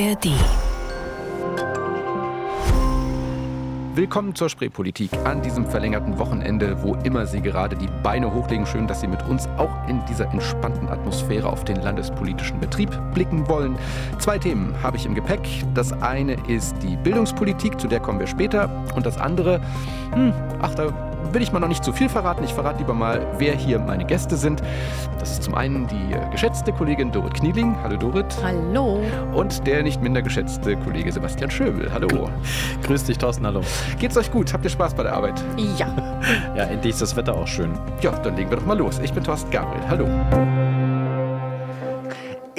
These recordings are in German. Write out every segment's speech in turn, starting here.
ARD. Willkommen zur Spreepolitik an diesem verlängerten Wochenende, wo immer Sie gerade die Beine hochlegen. Schön, dass Sie mit uns auch in dieser entspannten Atmosphäre auf den landespolitischen Betrieb blicken wollen. Zwei Themen habe ich im Gepäck. Das eine ist die Bildungspolitik, zu der kommen wir später. Und das andere, hm, ach, da will ich mal noch nicht zu viel verraten. Ich verrate lieber mal, wer hier meine Gäste sind. Das ist zum einen die geschätzte Kollegin Dorit Knieling. Hallo Dorit. Hallo. Und der nicht minder geschätzte Kollege Sebastian Schöbel. Hallo. Grüß dich, Thorsten. Hallo. Geht's euch gut? Habt ihr Spaß bei der Arbeit? Ja. Ja, endlich ist das Wetter auch schön. Ja, dann legen wir doch mal los. Ich bin Thorsten Gabriel. Hallo.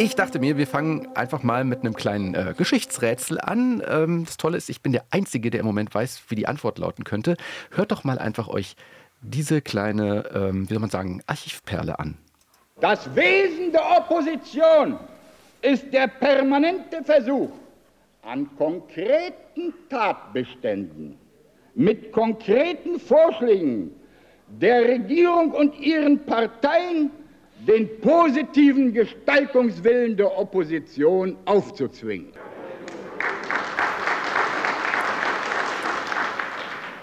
Ich dachte mir, wir fangen einfach mal mit einem kleinen äh, Geschichtsrätsel an. Ähm, das Tolle ist, ich bin der Einzige, der im Moment weiß, wie die Antwort lauten könnte. Hört doch mal einfach euch diese kleine, ähm, wie soll man sagen, Archivperle an. Das Wesen der Opposition ist der permanente Versuch, an konkreten Tatbeständen, mit konkreten Vorschlägen der Regierung und ihren Parteien den positiven Gestaltungswillen der Opposition aufzuzwingen.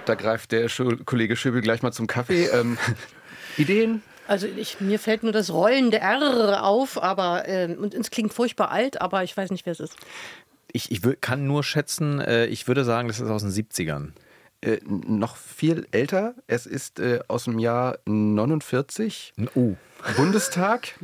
Da greift der Schu Kollege Schöbel gleich mal zum Kaffee. Ähm, Ideen? Also ich, mir fällt nur das rollende R auf, aber äh, und es klingt furchtbar alt, aber ich weiß nicht, wer es ist. Ich, ich kann nur schätzen, äh, ich würde sagen, das ist aus den 70ern. Äh, noch viel älter. Es ist äh, aus dem Jahr 49. Oh. Bundestag.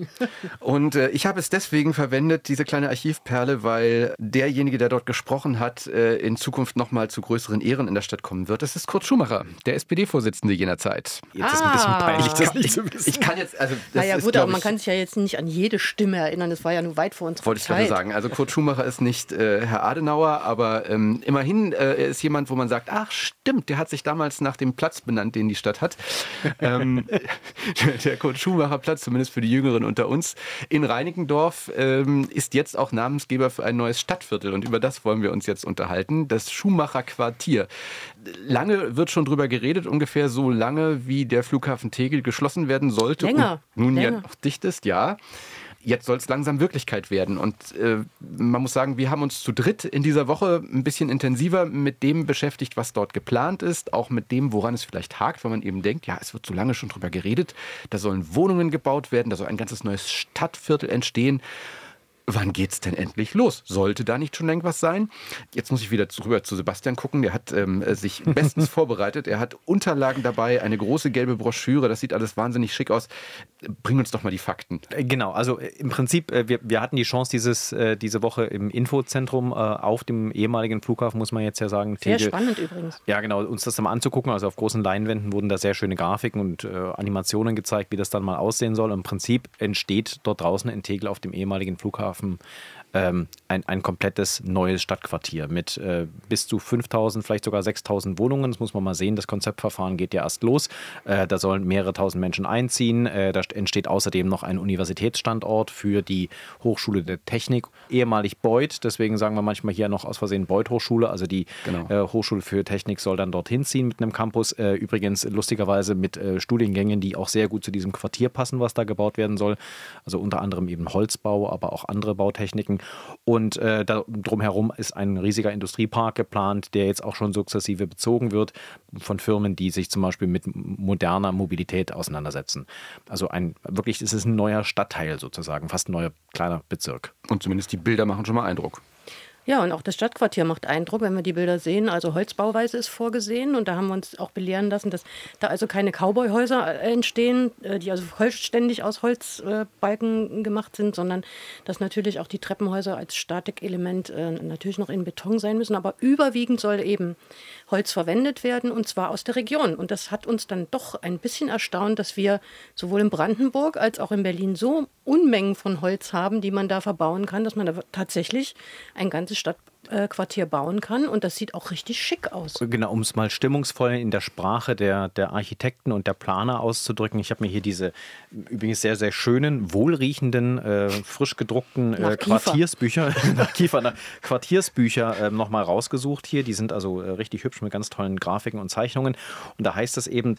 Und äh, ich habe es deswegen verwendet, diese kleine Archivperle, weil derjenige, der dort gesprochen hat, äh, in Zukunft nochmal zu größeren Ehren in der Stadt kommen wird. Das ist Kurt Schumacher, der SPD-Vorsitzende jener Zeit. Jetzt ist ein bisschen Ah. peinlich, das nicht Ich, zu wissen. ich kann jetzt, also das naja ist, gut, aber man kann sich ja jetzt nicht an jede Stimme erinnern. Das war ja nur weit vor unserer Wollte ich gerade sagen. Also Kurt Schumacher ist nicht äh, Herr Adenauer, aber ähm, immerhin äh, er ist jemand, wo man sagt, ach stimmt, der hat sich damals nach dem Platz benannt, den die Stadt hat. ähm, der Kurt Schumacher Platz, zumindest für die Jüngeren unter uns, in Reinickendorf ähm, ist jetzt auch Namensgeber für ein neues Stadtviertel und über das wollen wir uns jetzt unterhalten. Das Schumacher Quartier. Lange wird schon drüber geredet, ungefähr so lange, wie der Flughafen Tegel geschlossen werden sollte. Länger, Und nun ja länger. noch dicht ist, ja jetzt soll es langsam Wirklichkeit werden. Und äh, man muss sagen, wir haben uns zu dritt in dieser Woche ein bisschen intensiver mit dem beschäftigt, was dort geplant ist, auch mit dem, woran es vielleicht hakt, weil man eben denkt, ja, es wird so lange schon drüber geredet, da sollen Wohnungen gebaut werden, da soll ein ganzes neues Stadtviertel entstehen. Wann geht's denn endlich los? Sollte da nicht schon irgendwas sein? Jetzt muss ich wieder rüber zu Sebastian gucken. Der hat ähm, sich bestens vorbereitet. Er hat Unterlagen dabei, eine große gelbe Broschüre. Das sieht alles wahnsinnig schick aus. Bring uns doch mal die Fakten. Äh, Genau, also äh, im Prinzip, äh, wir, wir hatten die Chance dieses, äh, diese Woche im Infozentrum äh, auf dem ehemaligen Flughafen, muss man jetzt ja sagen. Sehr Tegel. spannend übrigens. Ja, genau, uns das dann mal anzugucken. Also auf großen Leinwänden wurden da sehr schöne Grafiken und äh, Animationen gezeigt, wie das dann mal aussehen soll. Im Prinzip entsteht dort draußen in Tegel auf dem ehemaligen Flughafen schaffen ähm, ein, ein komplettes neues Stadtquartier mit äh, bis zu 5000, vielleicht sogar 6000 Wohnungen. Das muss man mal sehen. Das Konzeptverfahren geht ja erst los. Äh, da sollen mehrere tausend Menschen einziehen. Äh, da entsteht außerdem noch ein Universitätsstandort für die Hochschule der Technik, ehemalig Beuth. Deswegen sagen wir manchmal hier noch aus Versehen Beuth Hochschule. Also die Genau. äh, Hochschule für Technik soll dann dorthin ziehen mit einem Campus. Äh, übrigens lustigerweise mit äh, Studiengängen, die auch sehr gut zu diesem Quartier passen, was da gebaut werden soll. Also unter anderem eben Holzbau, aber auch andere Bautechniken. Und äh, da, drumherum ist ein riesiger Industriepark geplant, der jetzt auch schon sukzessive bezogen wird von Firmen, die sich zum Beispiel mit moderner Mobilität auseinandersetzen. Also ein wirklich, es ist ein neuer Stadtteil sozusagen, fast ein neuer kleiner Bezirk. Und zumindest die Bilder machen schon mal Eindruck. Ja, und auch das Stadtquartier macht Eindruck, wenn wir die Bilder sehen. Also Holzbauweise ist vorgesehen und da haben wir uns auch belehren lassen, dass da also keine Cowboyhäuser äh, entstehen, äh, die also vollständig aus Holzbalken gemacht sind, sondern dass natürlich auch die Treppenhäuser als Statikelement äh, natürlich noch in Beton sein müssen. Aber überwiegend soll eben Holz verwendet werden und zwar aus der Region. Und das hat uns dann doch ein bisschen erstaunt, dass wir sowohl in Brandenburg als auch in Berlin so Unmengen von Holz haben, die man da verbauen kann, dass man da tatsächlich ein ganzes Stadtquartier bauen kann. Und das sieht auch richtig schick aus. Genau, um es mal stimmungsvoll in der Sprache der, der Architekten und der Planer auszudrücken. Ich habe mir hier diese übrigens sehr, sehr schönen, wohlriechenden, äh, frisch gedruckten äh. Quartiersbücher, nach Kiefer, nach Quartiersbücher äh, nochmal rausgesucht hier. Die sind also äh, richtig hübsch mit ganz tollen Grafiken und Zeichnungen. Und da heißt es eben,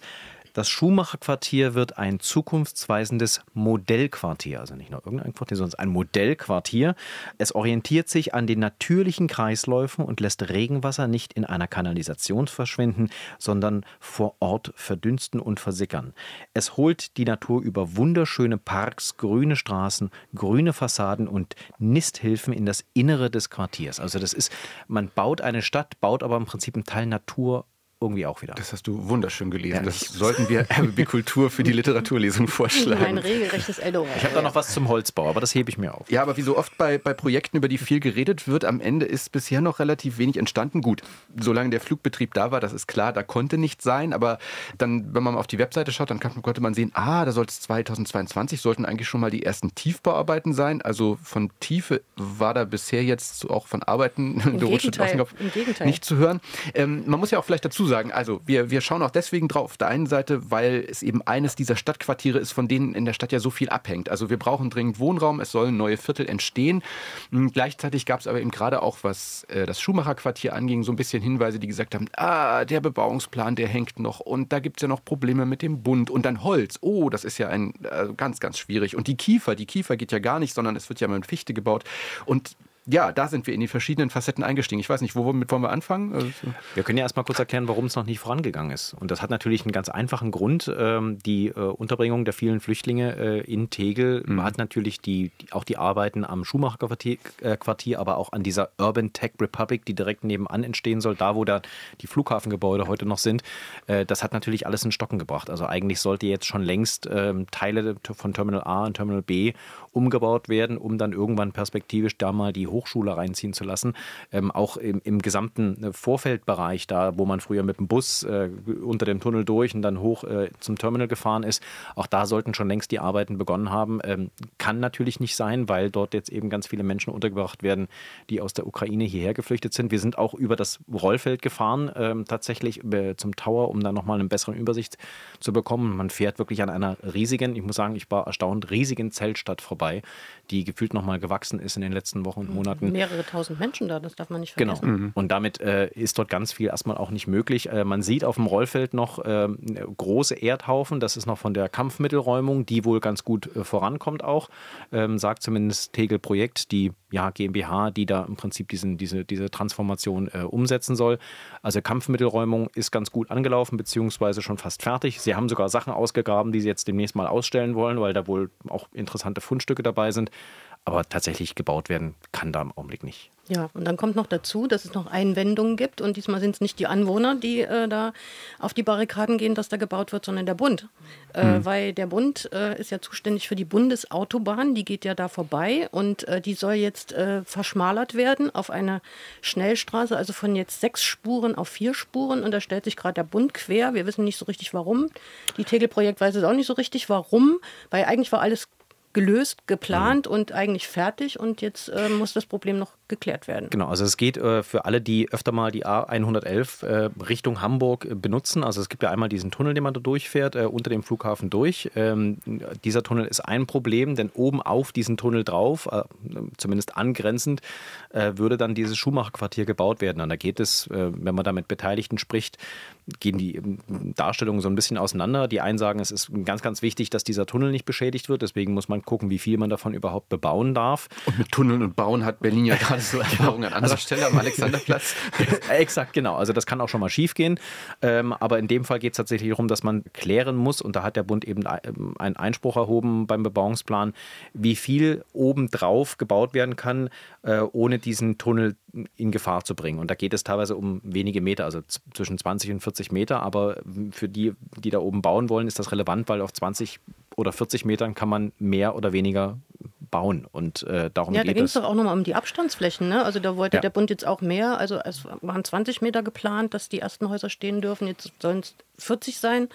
Das Schumacher-Quartier wird ein zukunftsweisendes Modellquartier, also nicht nur irgendein Quartier, sondern ein Modellquartier. Es orientiert sich an den natürlichen Kreisläufen und lässt Regenwasser nicht in einer Kanalisation verschwinden, sondern vor Ort verdünsten und versickern. Es holt die Natur über wunderschöne Parks, grüne Straßen, grüne Fassaden und Nisthilfen in das Innere des Quartiers. Also das ist, man baut eine Stadt, baut aber im Prinzip einen Teil Natur irgendwie auch wieder. Das hast du wunderschön gelesen. Ja, das sollten wir RBB Kultur für die Literaturlesung vorschlagen. Ein regelrechtes Eldorado. Ich habe da noch was zum Holzbau, aber das hebe ich mir auf. Ja, aber wie so oft bei, bei Projekten, über die viel geredet wird, am Ende ist bisher noch relativ wenig entstanden. Gut, solange der Flugbetrieb da war, das ist klar, da konnte nichts sein. Aber dann, wenn man mal auf die Webseite schaut, dann kann, konnte man sehen, ah, da soll es 2022, sollten eigentlich schon mal die ersten Tiefbauarbeiten sein. Also von Tiefe war da bisher jetzt auch von Arbeiten Im Gegenteil, im Gegenteil. nicht zu hören. Ähm, man muss ja auch vielleicht dazu sagen, also wir, wir schauen auch deswegen drauf, auf der einen Seite, weil es eben eines dieser Stadtquartiere ist, von denen in der Stadt ja so viel abhängt. Also wir brauchen dringend Wohnraum, es sollen neue Viertel entstehen. Hm, gleichzeitig gab es aber eben gerade auch, was äh, das Schumacher-Quartier anging, so ein bisschen Hinweise, die gesagt haben, ah, der Bebauungsplan, der hängt noch und da gibt es ja noch Probleme mit dem Bund und dann Holz. Oh, das ist ja ein äh, ganz, ganz schwierig. Und die Kiefer, die Kiefer geht ja gar nicht, sondern es wird ja mit Fichte gebaut. Und ja, da sind wir in die verschiedenen Facetten eingestiegen. Ich weiß nicht, womit wollen wir anfangen? Also wir können ja erstmal kurz erklären, warum es noch nicht vorangegangen ist. Und das hat natürlich einen ganz einfachen Grund. Ähm, die äh, Unterbringung der vielen Flüchtlinge äh, in Tegel mhm. hat natürlich die, auch die Arbeiten am Schumacher-Quartier, äh, aber auch an dieser Urban Tech Republic, die direkt nebenan entstehen soll, da wo da die Flughafengebäude heute noch sind. Das hat natürlich alles in Stocken gebracht. Also eigentlich sollte jetzt schon längst ähm, Teile von Terminal A und Terminal B umgebaut werden, um dann irgendwann perspektivisch da mal die Hochschule reinziehen zu lassen. Ähm, auch im, im, gesamten äh, Vorfeldbereich, da wo man früher mit dem Bus äh, unter dem Tunnel durch und dann hoch äh, zum Terminal gefahren ist, auch da sollten schon längst die Arbeiten begonnen haben. Ähm, kann natürlich nicht sein, weil dort jetzt eben ganz viele Menschen untergebracht werden, die aus der Ukraine hierher geflüchtet sind. Wir sind auch über das Rollfeld gefahren, ähm, tatsächlich äh, zum Tower, um da nochmal eine bessere Übersicht zu bekommen. Man fährt wirklich an einer riesigen, ich muss sagen, ich war erstaunt, riesigen Zeltstadt vorbei, die gefühlt nochmal gewachsen ist in den letzten Wochen und Monaten. Monaten. Mehrere tausend Menschen da, das darf man nicht genau. vergessen. Genau. Mhm. Und damit äh, ist dort ganz viel erstmal auch nicht möglich. Äh, man sieht auf dem Rollfeld noch äh, große Erdhaufen. Das ist noch von der Kampfmittelräumung, die wohl ganz gut äh, vorankommt auch, ähm, sagt zumindest Tegel Projekt, die ja, GmbH, die da im Prinzip diesen, diese, diese Transformation äh, umsetzen soll. Also Kampfmittelräumung ist ganz gut angelaufen, beziehungsweise schon fast fertig. Sie haben sogar Sachen ausgegraben, die sie jetzt demnächst mal ausstellen wollen, weil da wohl auch interessante Fundstücke dabei sind. Aber tatsächlich gebaut werden kann da im Augenblick nicht. Ja, und dann kommt noch dazu, dass es noch Einwendungen gibt. Und diesmal sind es nicht die Anwohner, die äh, da auf die Barrikaden gehen, dass da gebaut wird, sondern der Bund. Äh, mhm. Weil der Bund äh, ist ja zuständig für die Bundesautobahn, die geht ja da vorbei. Und äh, die soll jetzt äh, verschmalert werden auf eine Schnellstraße, also von jetzt sechs Spuren auf vier Spuren. Und da stellt sich gerade der Bund quer. Wir wissen nicht so richtig warum. Die Tegel-Projekt weiß es auch nicht so richtig warum, weil eigentlich war alles gelöst, geplant mhm. und eigentlich fertig und jetzt äh, muss das Problem noch geklärt werden. Genau, also es geht äh, für alle, die öfter mal die A111 äh, Richtung Hamburg äh, benutzen. Also es gibt ja einmal diesen Tunnel, den man da durchfährt, äh, unter dem Flughafen durch. Ähm, dieser Tunnel ist ein Problem, denn oben auf diesen Tunnel drauf, äh, zumindest angrenzend, würde dann dieses Schumacher-Quartier gebaut werden. Und da geht es, wenn man da mit Beteiligten spricht, gehen die ähm, Darstellungen so ein bisschen auseinander. Die einen sagen, es ist ganz, ganz wichtig, dass dieser Tunnel nicht beschädigt wird. Deswegen muss man gucken, wie viel man davon überhaupt bebauen darf. Und mit Tunneln und Bauen hat Berlin ja gerade so Erfahrungen an anderer also, Stelle am Alexanderplatz. Exakt, genau. Also das kann auch schon mal schief gehen. Ähm, aber in dem Fall geht es tatsächlich darum, dass man klären muss, und da hat der Bund eben ähm, einen Einspruch erhoben beim Bebauungsplan, wie viel obendrauf gebaut werden kann, äh, ohne diesen Tunnel in Gefahr zu bringen. Und da geht es teilweise um wenige Meter, also zwischen 20 und 40 Meter. Aber für die, die da oben bauen wollen, ist das relevant, weil auf 20 oder 40 Metern kann man mehr oder weniger bauen. Und äh, darum ja, geht es. Ja, da ging es doch auch nochmal um die Abstandsflächen. Ne? Also da wollte ja. der Bund jetzt auch mehr. Also es waren 20 Meter geplant, dass die ersten Häuser stehen dürfen. Jetzt sollen es 40 sein.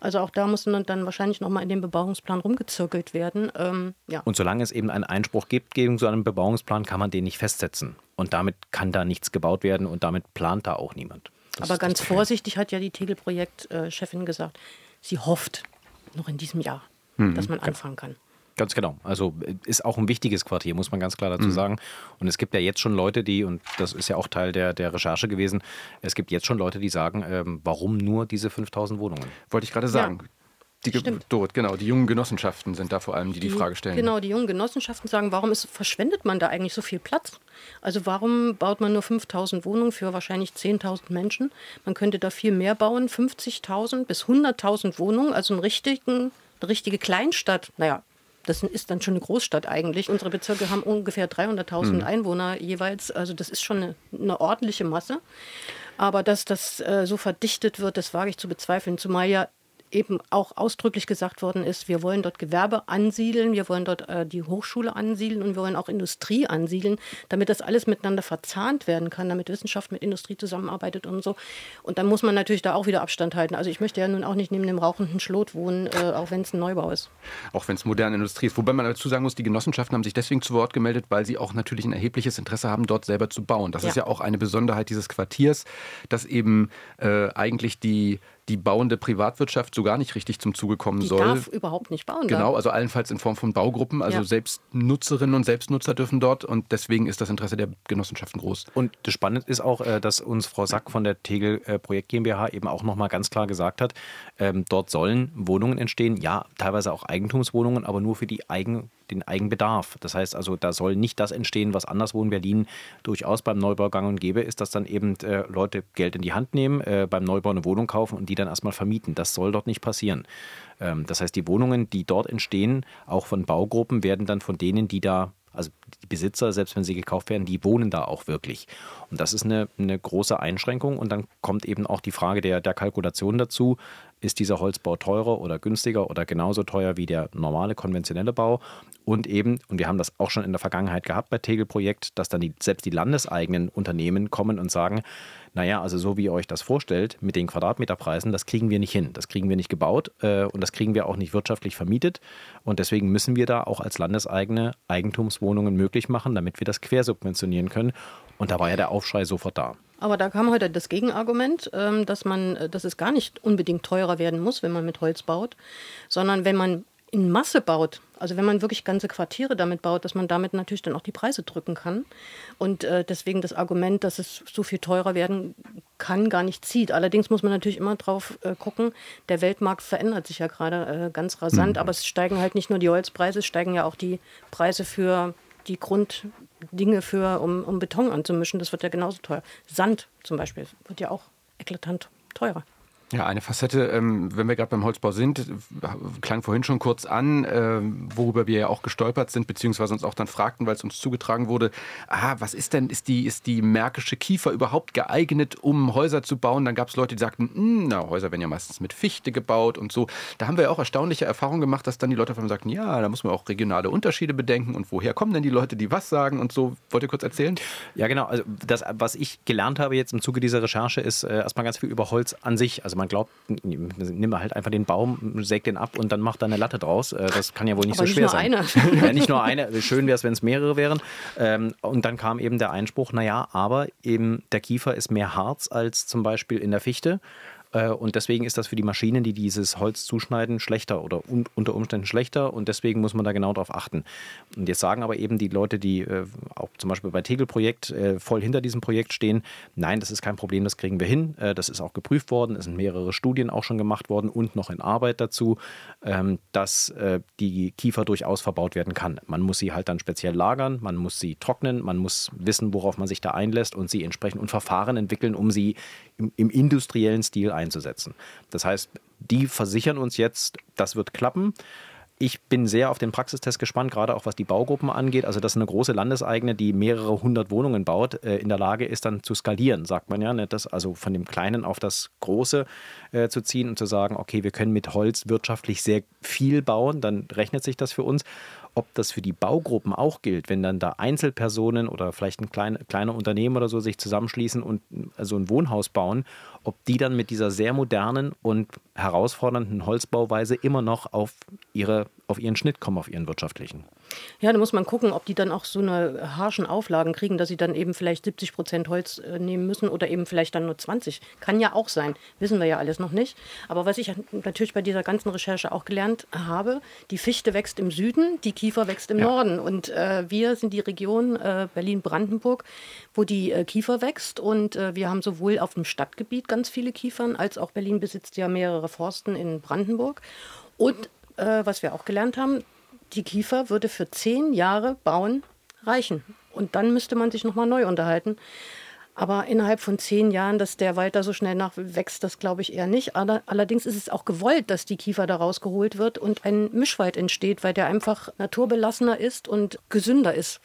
Also auch da muss dann wahrscheinlich nochmal in dem Bebauungsplan rumgezirkelt werden. Ähm, ja. Und solange es eben einen Einspruch gibt gegen so einen Bebauungsplan, kann man den nicht festsetzen. Und damit kann da nichts gebaut werden und damit plant da auch niemand. Das Aber ganz vorsichtig hat ja die Tegel-Projektchefin gesagt, sie hofft noch in diesem Jahr, mhm. dass man anfangen kann. Ganz genau. Also äh, ist auch ein wichtiges Quartier, muss man ganz klar dazu mhm. sagen. Und es gibt ja jetzt schon Leute, die, und das ist ja auch Teil der, der Recherche gewesen, es gibt jetzt schon Leute, die sagen, ähm, warum nur diese 5000 Wohnungen? Wollte ich gerade sagen. Ja. Die dort, genau. Die jungen Genossenschaften sind da vor allem, die die, die Frage stellen. Genau, die jungen Genossenschaften sagen, warum ist, verschwendet man da eigentlich so viel Platz? Also warum baut man nur 5000 Wohnungen für wahrscheinlich 10.000 Menschen? Man könnte da viel mehr bauen, 50.000 bis 100.000 Wohnungen, also einen richtigen, eine richtige Kleinstadt. Naja, das ist dann schon eine Großstadt eigentlich. Unsere Bezirke haben ungefähr 300.000 mhm. Einwohner jeweils. Also das ist schon eine, eine ordentliche Masse. Aber dass das äh, so verdichtet wird, das wage ich zu bezweifeln. Zumal ja eben auch ausdrücklich gesagt worden ist, wir wollen dort Gewerbe ansiedeln, wir wollen dort äh, die Hochschule ansiedeln und wir wollen auch Industrie ansiedeln, damit das alles miteinander verzahnt werden kann, damit Wissenschaft mit Industrie zusammenarbeitet und so. Und dann muss man natürlich da auch wieder Abstand halten. Also ich möchte ja nun auch nicht neben dem rauchenden Schlot wohnen, äh, auch wenn es ein Neubau ist. Auch wenn es moderne Industrie ist. Wobei man dazu sagen muss, die Genossenschaften haben sich deswegen zu Wort gemeldet, weil sie auch natürlich ein erhebliches Interesse haben, dort selber zu bauen. Das ja. ist ja auch eine Besonderheit dieses Quartiers, dass eben äh, eigentlich die die bauende Privatwirtschaft so gar nicht richtig zum Zuge kommen die soll. darf überhaupt nicht bauen. Genau, also allenfalls in Form von Baugruppen. Also ja. selbst Nutzerinnen und Selbstnutzer dürfen dort und deswegen ist das Interesse der Genossenschaften groß. Und das Spannende ist auch, äh, dass uns Frau Sack von der Tegel äh, Projekt GmbH eben auch nochmal ganz klar gesagt hat, ähm, dort sollen Wohnungen entstehen, ja, teilweise auch Eigentumswohnungen, aber nur für die Eigen den Eigenbedarf. Das heißt also, da soll nicht das entstehen, was anderswo in Berlin durchaus beim Neubau gang und gäbe ist, dass dann eben äh, Leute Geld in die Hand nehmen, äh, beim Neubau eine Wohnung kaufen und die dann erstmal vermieten. Das soll dort nicht passieren. Ähm, das heißt, die Wohnungen, die dort entstehen, auch von Baugruppen, werden dann von denen, die da also die Besitzer, selbst wenn sie gekauft werden, die wohnen da auch wirklich. Und das ist eine, eine große Einschränkung. Und dann kommt eben auch die Frage der, der Kalkulation dazu ist dieser Holzbau teurer oder günstiger oder genauso teuer wie der normale konventionelle Bau. Und eben, und wir haben das auch schon in der Vergangenheit gehabt bei Tegel-Projekt, dass dann die, selbst die landeseigenen Unternehmen kommen und sagen, naja, also so wie ihr euch das vorstellt, mit den Quadratmeterpreisen, das kriegen wir nicht hin. Das kriegen wir nicht gebaut äh, und das kriegen wir auch nicht wirtschaftlich vermietet. Und deswegen müssen wir da auch als landeseigene Eigentumswohnungen möglich machen, damit wir das quersubventionieren können. Und da war ja der Aufschrei sofort da. Aber da kam heute das Gegenargument, ähm, dass man, äh, dass es gar nicht unbedingt teurer werden muss, wenn man mit Holz baut, sondern wenn man in Masse baut, also wenn man wirklich ganze Quartiere damit baut, dass man damit natürlich dann auch die Preise drücken kann. Und äh, deswegen das Argument, dass es so viel teurer werden kann, gar nicht zieht. Allerdings muss man natürlich immer drauf äh, gucken, der Weltmarkt verändert sich ja gerade äh, ganz rasant, mhm. aber es steigen halt nicht nur die Holzpreise, es steigen ja auch die Preise für die Grunddinge für, um, um Beton anzumischen, das wird ja genauso teuer. Sand zum Beispiel wird ja auch eklatant teurer. Ja, eine Facette, ähm, wenn wir gerade beim Holzbau sind, klang vorhin schon kurz an, äh, worüber wir ja auch gestolpert sind, beziehungsweise uns auch dann fragten, weil es uns zugetragen wurde, ah, was ist denn, ist die, ist die märkische Kiefer überhaupt geeignet, um Häuser zu bauen? Dann gab es Leute, die sagten, hm, na, Häuser werden ja meistens mit Fichte gebaut und so. Da haben wir ja auch erstaunliche Erfahrungen gemacht, dass dann die Leute auf einmal sagten, ja, da muss man auch regionale Unterschiede bedenken und woher kommen denn die Leute, die was sagen und so. Wollt ihr kurz erzählen? Ja, genau. Also das, was ich gelernt habe jetzt im Zuge dieser Recherche, ist äh, erstmal ganz viel über Holz an sich. Also man glaubt, nimm halt einfach den Baum, säg den ab und dann macht da eine Latte draus. Äh, das kann ja wohl nicht Aber so schwer sein. Nicht nur eine. ja, nicht nur eine. Schön wäre es, wenn es mehrere wären. Ähm, und dann kam eben der Einspruch, naja, aber eben der Kiefer ist mehr Harz als zum Beispiel in der Fichte. Äh, und deswegen ist das für die Maschinen, die dieses Holz zuschneiden, schlechter oder unter Umständen schlechter. Und deswegen muss man da genau darauf achten. Und jetzt sagen aber eben die Leute, die äh, auch zum Beispiel bei Tegel-Projekt äh, voll hinter diesem Projekt stehen, nein, das ist kein Problem, das kriegen wir hin. Das ist auch geprüft worden, es sind mehrere Studien auch schon gemacht worden und noch in Arbeit dazu, ähm, dass die Kiefer durchaus verbaut werden kann. Man muss sie halt dann speziell lagern, man muss sie trocknen, man muss wissen, worauf man sich da einlässt und sie entsprechend und Verfahren entwickeln, um sie im, im industriellen Stil einzusetzen. Das heißt, die versichern uns jetzt, das wird klappen. Ich bin sehr auf den Praxistest gespannt, gerade auch was die Baugruppen angeht. Also, dass eine große Landeseigene, die mehrere hundert Wohnungen baut, äh, in der Lage ist, dann zu skalieren, sagt man ja. Ne? Das also von dem Kleinen auf das Große äh, zu ziehen und zu sagen, okay, wir können mit Holz wirtschaftlich sehr viel bauen, dann rechnet sich das für uns. Ob das für die Baugruppen auch gilt, wenn dann da Einzelpersonen oder vielleicht ein kleine, kleine Unternehmen oder so sich zusammenschließen und so ein Wohnhaus bauen, ob die dann mit dieser sehr modernen und herausfordernden Holzbauweise immer noch auf, ihre, auf ihren Schnitt kommen, auf ihren wirtschaftlichen. Ja, da muss man gucken, ob die dann auch so eine harschen Auflagen kriegen, dass sie dann eben vielleicht 70 Prozent Holz äh, nehmen müssen oder eben vielleicht dann nur 20. Kann ja auch sein, wissen wir ja alles noch nicht. Aber was ich natürlich bei dieser ganzen Recherche auch gelernt habe, die Fichte wächst im Süden, die Kiefer wächst im ja. Norden. Und äh, wir sind die Region äh, Berlin-Brandenburg, wo die äh, Kiefer wächst. Und äh, wir haben sowohl auf dem Stadtgebiet ganz viele Kiefern, als auch Berlin besitzt ja mehrere Forsten in Brandenburg. Und was wir auch gelernt haben, die Kiefer würde für zehn Jahre bauen reichen. Und dann müsste man sich nochmal neu unterhalten. Aber innerhalb von zehn Jahren, dass der weiter so schnell nachwächst, das glaube ich eher nicht. Allerdings ist es auch gewollt, dass die Kiefer da rausgeholt wird und ein Mischwald entsteht, weil der einfach naturbelassener ist und gesünder ist.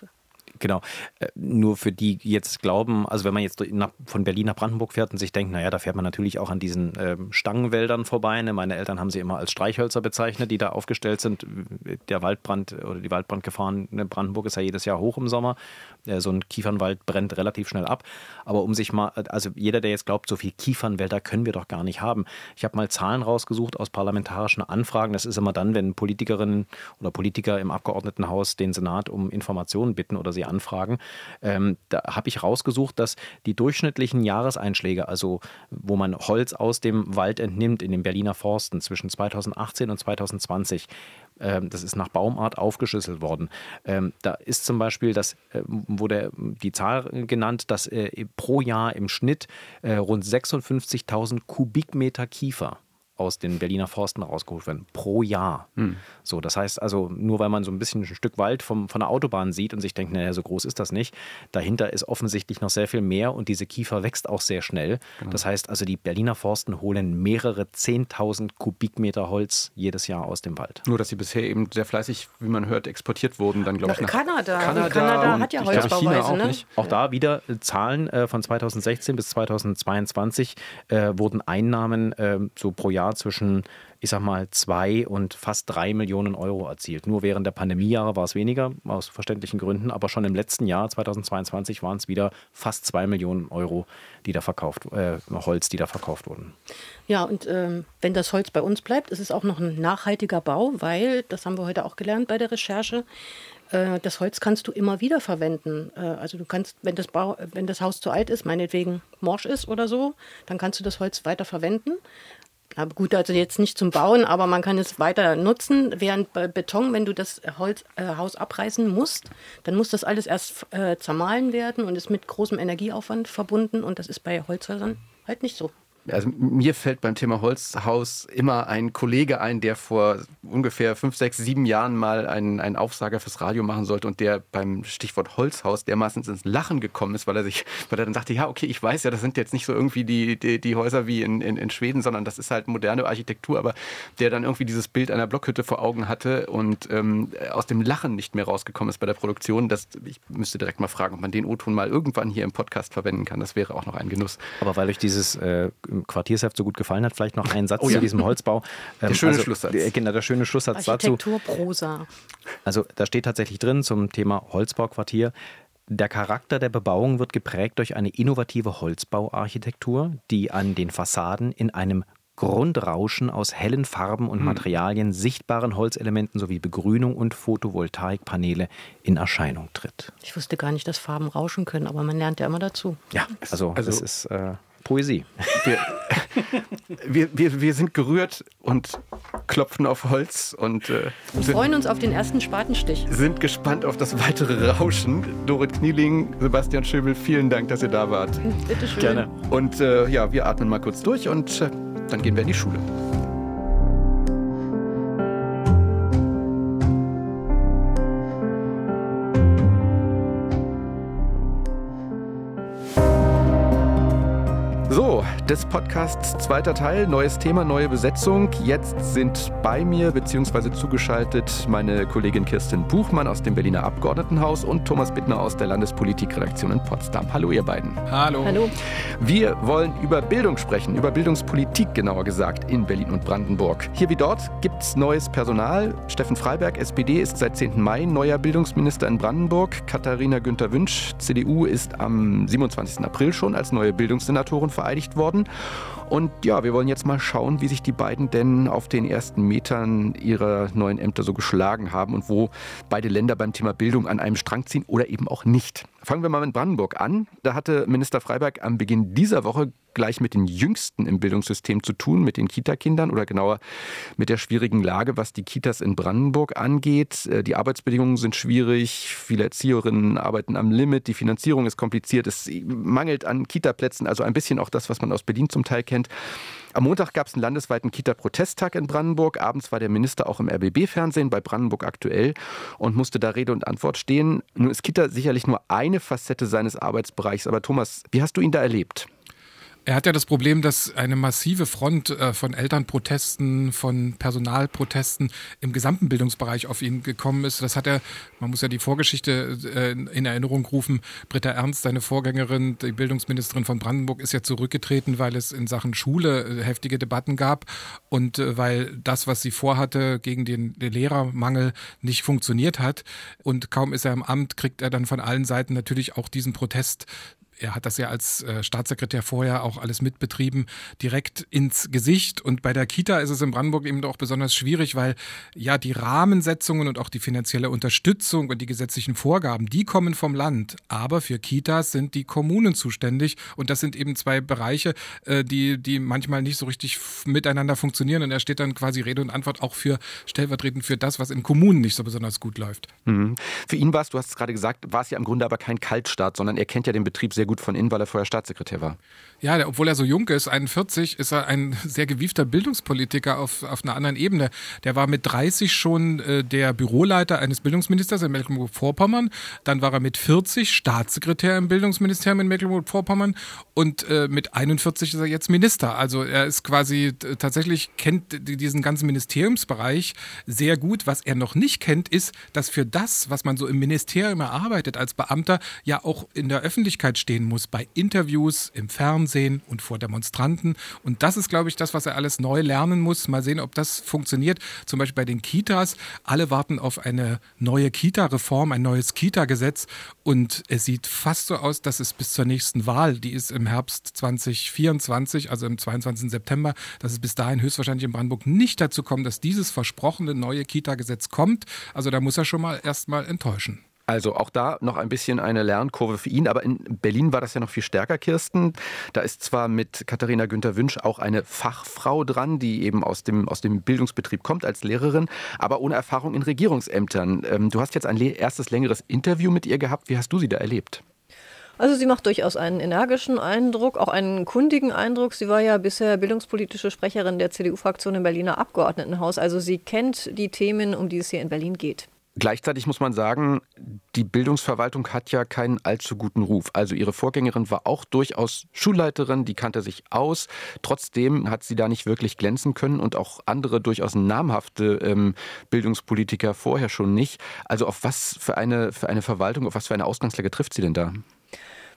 Genau. Äh, nur für die jetzt glauben, also wenn man jetzt nach, von Berlin nach Brandenburg fährt und sich denkt, naja, da fährt man natürlich auch an diesen äh, Stangenwäldern vorbei. Ne? Meine Eltern haben sie immer als Streichhölzer bezeichnet, die da aufgestellt sind. Der Waldbrand oder die Waldbrandgefahren in Brandenburg ist ja jedes Jahr hoch im Sommer. Äh, so ein Kiefernwald brennt relativ schnell ab. Aber um sich mal, also jeder, der jetzt glaubt, so viel Kiefernwälder können wir doch gar nicht haben. Ich habe mal Zahlen rausgesucht aus parlamentarischen Anfragen. Das ist immer dann, wenn Politikerinnen oder Politiker im Abgeordnetenhaus den Senat um Informationen bitten oder sie anfragen. Ähm, da habe ich rausgesucht, dass die durchschnittlichen Jahreseinschläge, also wo man Holz aus dem Wald entnimmt in den Berliner Forsten zwischen 2018 und 2020, ähm, das ist nach Baumart aufgeschlüsselt worden. Ähm, da ist zum Beispiel, das äh, wurde die Zahl genannt, dass äh, pro Jahr im Schnitt äh, rund 56.000 Kubikmeter Kiefer aus den Berliner Forsten rausgeholt werden pro Jahr. Hm. So, das heißt also, nur weil man so ein bisschen ein Stück Wald vom, von der Autobahn sieht und sich denkt, naja, so groß ist das nicht, dahinter ist offensichtlich noch sehr viel mehr und diese Kiefer wächst auch sehr schnell. Genau. Das heißt also, die Berliner Forsten holen mehrere 10.000 Kubikmeter Holz jedes Jahr aus dem Wald. Nur, dass sie bisher eben sehr fleißig, wie man hört, exportiert wurden, dann glaube ich nach Kanada. Kanada, Kanada hat ja Holzbauweise, auch ne? Nicht. Auch da wieder Zahlen äh, von 2016 bis 2022 äh, wurden Einnahmen äh, so pro Jahr Jahr zwischen, ich sag mal, zwei und fast drei Millionen Euro erzielt. Nur während der Pandemiejahre war es weniger, aus verständlichen Gründen, aber schon im letzten Jahr, 2022, waren es wieder fast zwei Millionen Euro, die da verkauft, äh, Holz, die da verkauft wurden. Ja, und ähm, wenn das Holz bei uns bleibt, ist es auch noch ein nachhaltiger Bau, weil, das haben wir heute auch gelernt bei der Recherche, äh, das Holz kannst du immer wieder verwenden. Äh, also du kannst, wenn das, Bau, wenn das Haus zu alt ist, meinetwegen morsch ist oder so, dann kannst du das Holz weiter verwenden. Gut, also jetzt nicht zum Bauen, aber man kann es weiter nutzen. Während bei Beton, wenn du das Holz, äh, Haus abreißen musst, dann muss das alles erst äh, zermahlen werden und ist mit großem Energieaufwand verbunden. Und das ist bei Holzhäusern halt nicht so also mir fällt beim Thema Holzhaus immer ein Kollege ein, der vor ungefähr fünf, sechs, sieben Jahren mal einen, einen Aufsager fürs Radio machen sollte und der beim Stichwort Holzhaus dermaßen ins Lachen gekommen ist, weil er sich, weil er dann dachte, ja, okay, ich weiß ja, das sind jetzt nicht so irgendwie die, die, die Häuser wie in, in, in Schweden, sondern das ist halt moderne Architektur, aber der dann irgendwie dieses Bild einer Blockhütte vor Augen hatte und ähm, aus dem Lachen nicht mehr rausgekommen ist bei der Produktion. Das, ich müsste direkt mal fragen, ob man den O-Ton mal irgendwann hier im Podcast verwenden kann. Das wäre auch noch ein Genuss. Aber weil euch dieses äh, Quartiersheft so gut gefallen hat. Vielleicht noch ein Satz oh, ja. zu diesem Holzbau. Der ähm, schöne also, Schlusssatz. Genau, der schöne Schlusssatz Architektur, dazu. Prosa. Also da steht tatsächlich drin zum Thema Holzbauquartier. Der Charakter der Bebauung wird geprägt durch eine innovative Holzbauarchitektur, die an den Fassaden in einem Grundrauschen aus hellen Farben und hm. Materialien, sichtbaren Holzelementen sowie Begrünung und Photovoltaikpaneele in Erscheinung tritt. Ich wusste gar nicht, dass Farben rauschen können, aber man lernt ja immer dazu. Ja, also, also das ist äh, Poesie. Wir, wir, wir, wir, sind gerührt und klopfen auf Holz und äh, sind, freuen uns auf den ersten Spatenstich. Sind gespannt auf das weitere Rauschen. Dorit Knieling, Sebastian Schöbel, vielen Dank, dass ihr da wart. Bitte schön. Gerne. Und äh, ja, wir atmen mal kurz durch und äh, dann gehen wir in die Schule. Des Podcasts zweiter Teil, neues Thema, neue Besetzung. Jetzt sind bei mir bzw. zugeschaltet meine Kollegin Kirsten Buchmann aus dem Berliner Abgeordnetenhaus und Thomas Bittner aus der Landespolitikredaktion in Potsdam. Hallo ihr beiden. Hallo. Hallo. Wir wollen über Bildung sprechen, über Bildungspolitik genauer gesagt in Berlin und Brandenburg. Hier wie dort gibt es neues Personal. Steffen Freiberg, SPD, ist seit 10. Mai neuer Bildungsminister in Brandenburg. Katharina Günther Wünsch, CDU, ist am 27. April schon als neue Bildungssenatorin vereidigt worden. Geworden. Und ja, wir wollen jetzt mal schauen, wie sich die beiden denn auf den ersten Metern ihrer neuen Ämter so geschlagen haben und wo beide Länder beim Thema Bildung an einem Strang ziehen oder eben auch nicht. Fangen wir mal mit Brandenburg an. Da hatte Minister Freiberg am Beginn dieser Woche gleich mit den Jüngsten im Bildungssystem zu tun, mit den Kitakindern oder genauer mit der schwierigen Lage, was die Kitas in Brandenburg angeht. Äh, die Arbeitsbedingungen sind schwierig, viele Erzieherinnen arbeiten am Limit, die Finanzierung ist kompliziert, es mangelt an Kitaplätzen, also ein bisschen auch das, was man aus Berlin zum Teil kennt. Am Montag gab es einen landesweiten Kita-Protesttag in Brandenburg. Abends war der Minister auch im RBB-Fernsehen bei Brandenburg aktuell und musste da Rede und Antwort stehen. Nun ist Kita sicherlich nur eine Facette seines Arbeitsbereichs. Aber Thomas, wie hast du ihn da erlebt? Er hat ja das Problem, dass eine massive Front äh, von Elternprotesten, von Personalprotesten im gesamten Bildungsbereich auf ihn gekommen ist. Das hat er, man muss ja die Vorgeschichte äh, in Erinnerung rufen. Britta Ernst, seine Vorgängerin, die Bildungsministerin von Brandenburg, ist ja zurückgetreten, weil es in Sachen Schule äh, heftige Debatten gab und weil das, was sie vorhatte, gegen den Lehrermangel nicht funktioniert hat. Und kaum ist er im Amt, kriegt er dann von allen Seiten natürlich auch diesen Protest er hat das ja als äh, Staatssekretär vorher auch alles mitbetrieben, direkt ins Gesicht. Und bei der Kita ist es in Brandenburg eben auch besonders schwierig, weil ja die Rahmensetzungen und auch die finanzielle Unterstützung und die gesetzlichen Vorgaben, die kommen vom Land. Aber für Kitas sind die Kommunen zuständig. Und das sind eben zwei Bereiche, äh, die, die manchmal nicht so richtig miteinander funktionieren. Und er steht dann quasi Rede und Antwort auch für stellvertretend für das, was in Kommunen nicht so besonders gut läuft. Mhm. Für ihn war es, du hast es gerade gesagt, war es ja im Grunde aber kein Kaltstart, sondern er kennt ja den Betrieb sehr gut gut von innen, weil er vorher Staatssekretär war. Ja, der, obwohl er so jung ist, 41, ist er ein sehr gewiefter Bildungspolitiker auf, auf einer anderen Ebene. Der war mit 30 schon äh, der Büroleiter eines Bildungsministers in Mecklenburg-Vorpommern. Dann war er mit 40 Staatssekretär im Bildungsministerium in Mecklenburg-Vorpommern und äh, mit 41 ist er jetzt Minister. Also er ist quasi äh, tatsächlich kennt diesen ganzen Ministeriumsbereich sehr gut. Was er noch nicht kennt, ist, dass für das, was man so im Ministerium erarbeitet als Beamter, ja auch in der Öffentlichkeit stehen muss, bei Interviews, im Fernsehen und vor Demonstranten. Und das ist, glaube ich, das, was er alles neu lernen muss. Mal sehen, ob das funktioniert. Zum Beispiel bei den Kitas. Alle warten auf eine neue Kita-Reform, ein neues Kita-Gesetz. Und es sieht fast so aus, dass es bis zur nächsten Wahl, die ist im Herbst 2024, also im 22. September, dass es bis dahin höchstwahrscheinlich in Brandenburg nicht dazu kommt, dass dieses versprochene neue Kita-Gesetz kommt. Also da muss er schon mal erstmal enttäuschen. Also auch da noch ein bisschen eine Lernkurve für ihn, aber in Berlin war das ja noch viel stärker, Kirsten. Da ist zwar mit Katharina Günther Wünsch auch eine Fachfrau dran, die eben aus dem, aus dem Bildungsbetrieb kommt als Lehrerin, aber ohne Erfahrung in Regierungsämtern. Ähm, du hast jetzt ein erstes längeres Interview mit ihr gehabt. Wie hast du sie da erlebt? Also sie macht durchaus einen energischen Eindruck, auch einen kundigen Eindruck. Sie war ja bisher bildungspolitische Sprecherin der CDU-Fraktion im Berliner Abgeordnetenhaus. Also sie kennt die Themen, um die es hier in Berlin geht. Gleichzeitig muss man sagen, die Bildungsverwaltung hat ja keinen allzu guten Ruf. Also ihre Vorgängerin war auch durchaus Schulleiterin, die kannte sich aus. Trotzdem hat sie da nicht wirklich glänzen können und auch andere durchaus namhafte ähm, Bildungspolitiker vorher schon nicht. Also auf was für eine, für eine Verwaltung, auf was für eine Ausgangslage trifft sie denn da?